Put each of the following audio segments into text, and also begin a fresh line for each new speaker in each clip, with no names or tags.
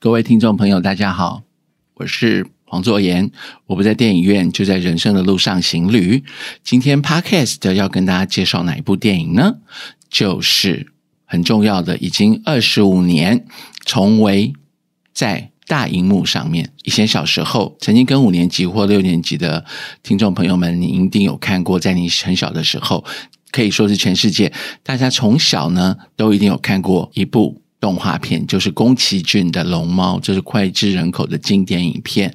各位听众朋友，大家好，我是黄作言。我不在电影院，就在人生的路上行旅。今天 Podcast 要跟大家介绍哪一部电影呢？就是很重要的，已经二十五年重为在大荧幕上面。以前小时候曾经跟五年级或六年级的听众朋友们，你一定有看过，在你很小的时候，可以说是全世界大家从小呢都一定有看过一部。动画片就是宫崎骏的《龙猫》，这是脍炙人口的经典影片。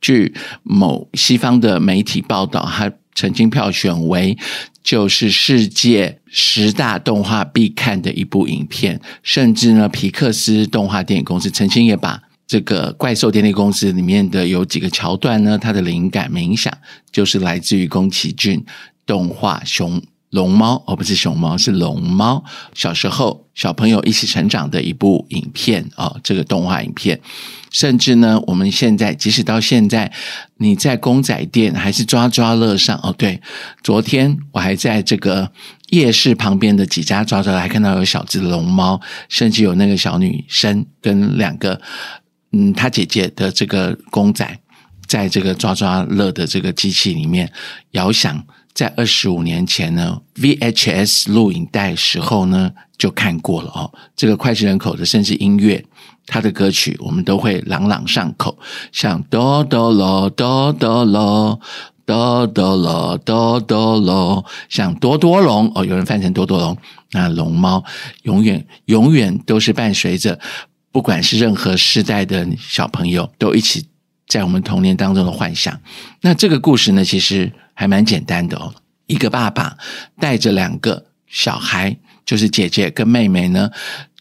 据某西方的媒体报道，它曾经票选为就是世界十大动画必看的一部影片。甚至呢，皮克斯动画电影公司曾经也把这个《怪兽电力公司》里面的有几个桥段呢，它的灵感冥想就是来自于宫崎骏动画熊。龙猫哦，不是熊猫，是龙猫。小时候小朋友一起成长的一部影片哦，这个动画影片，甚至呢，我们现在即使到现在，你在公仔店还是抓抓乐上哦。对，昨天我还在这个夜市旁边的几家抓抓，还看到有小只龙猫，甚至有那个小女生跟两个嗯，她姐姐的这个公仔，在这个抓抓乐的这个机器里面摇响。在二十五年前呢，VHS 录影带时候呢就看过了哦。这个脍炙人口的，甚至音乐，他的歌曲我们都会朗朗上口，像哆哆咯哆哆咯哆哆咯哆哆咯，像多多龙哦，有人翻成多多龙。那龙猫永远永远都是伴随着，不管是任何时代的小朋友，都一起在我们童年当中的幻想。那这个故事呢，其实。还蛮简单的哦，一个爸爸带着两个小孩，就是姐姐跟妹妹呢，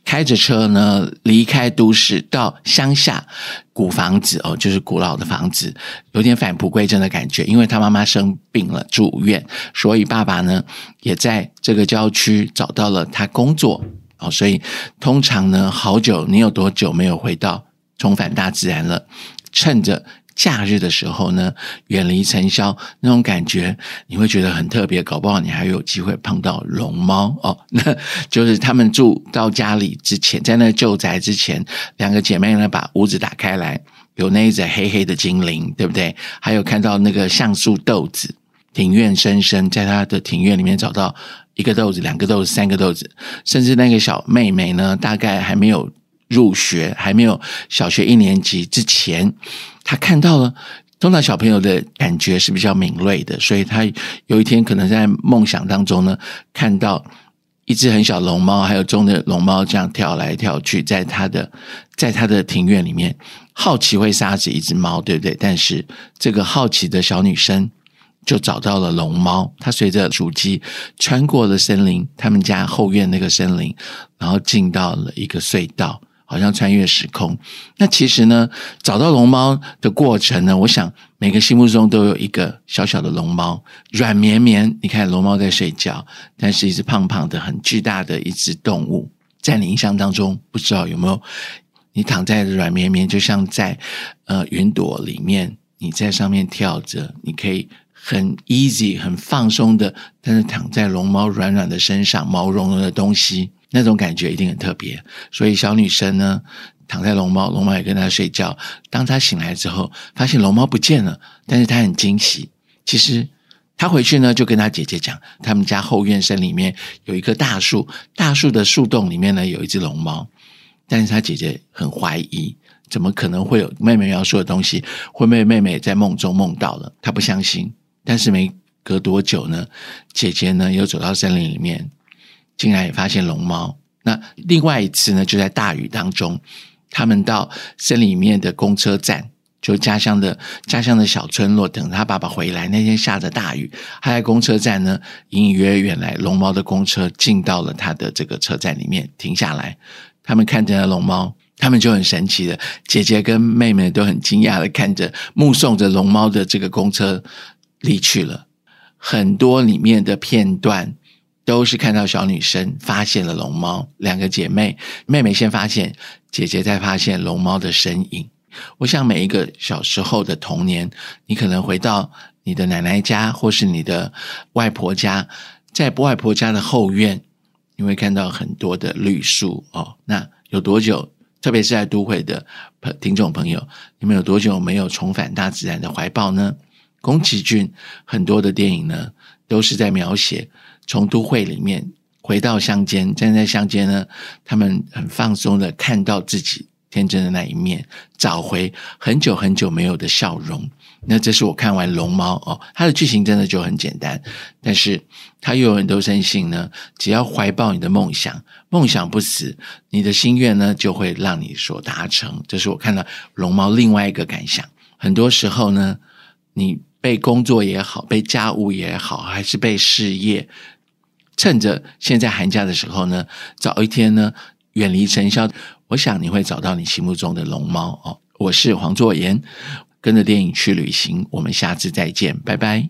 开着车呢离开都市到乡下古房子哦，就是古老的房子，有点返璞归真的感觉。因为他妈妈生病了住院，所以爸爸呢也在这个郊区找到了他工作哦。所以通常呢，好久你有多久没有回到重返大自然了？趁着。假日的时候呢，远离尘嚣，那种感觉你会觉得很特别。搞不好你还有机会碰到龙猫哦。那就是他们住到家里之前，在那旧宅之前，两个姐妹呢把屋子打开来，有那一只黑黑的精灵，对不对？还有看到那个橡树豆子，庭院深深，在他的庭院里面找到一个豆子、两个豆子、三个豆子，甚至那个小妹妹呢，大概还没有。入学还没有小学一年级之前，他看到了。通常小朋友的感觉是比较敏锐的，所以他有一天可能在梦想当中呢，看到一只很小龙猫，还有中的龙猫这样跳来跳去，在他的在他的庭院里面，好奇会杀死一只猫，对不对？但是这个好奇的小女生就找到了龙猫，她随着主机穿过了森林，他们家后院那个森林，然后进到了一个隧道。好像穿越时空。那其实呢，找到龙猫的过程呢，我想每个心目中都有一个小小的龙猫，软绵绵。你看龙猫在睡觉，但是一只胖胖的、很巨大的一只动物，在你印象当中，不知道有没有？你躺在软绵绵，就像在呃云朵里面，你在上面跳着，你可以很 easy、很放松的，但是躺在龙猫软软的身上，毛茸茸的东西。那种感觉一定很特别，所以小女生呢躺在龙猫，龙猫也跟她睡觉。当她醒来之后，发现龙猫不见了，但是她很惊喜。其实她回去呢，就跟她姐姐讲，他们家后院森里面有一棵大树，大树的树洞里面呢有一只龙猫。但是她姐姐很怀疑，怎么可能会有妹妹要说的东西？会不会妹妹在梦中梦到了？她不相信。但是没隔多久呢，姐姐呢又走到森林里面。竟然也发现龙猫。那另外一次呢，就在大雨当中，他们到森林里面的公车站，就家乡的家乡的小村落，等他爸爸回来。那天下着大雨，他在公车站呢，隐隐约约来龙猫的公车进到了他的这个车站里面停下来。他们看见了龙猫，他们就很神奇的，姐姐跟妹妹都很惊讶的看着，目送着龙猫的这个公车离去了。很多里面的片段。都是看到小女生发现了龙猫，两个姐妹，妹妹先发现，姐姐再发现龙猫的身影。我想每一个小时候的童年，你可能回到你的奶奶家或是你的外婆家，在外婆家的后院，你会看到很多的绿树哦。那有多久特别是在都会的听众朋友，你们有多久没有重返大自然的怀抱呢？宫崎骏很多的电影呢，都是在描写从都会里面回到乡间，站在乡间呢，他们很放松的看到自己天真的那一面，找回很久很久没有的笑容。那这是我看完《龙猫》哦，它的剧情真的就很简单，但是它又有很多深信呢。只要怀抱你的梦想，梦想不死，你的心愿呢就会让你所达成。这是我看到《龙猫》另外一个感想。很多时候呢，你被工作也好，被家务也好，还是被事业，趁着现在寒假的时候呢，早一天呢远离尘嚣，我想你会找到你心目中的龙猫哦。我是黄作言。跟着电影去旅行，我们下次再见，拜拜。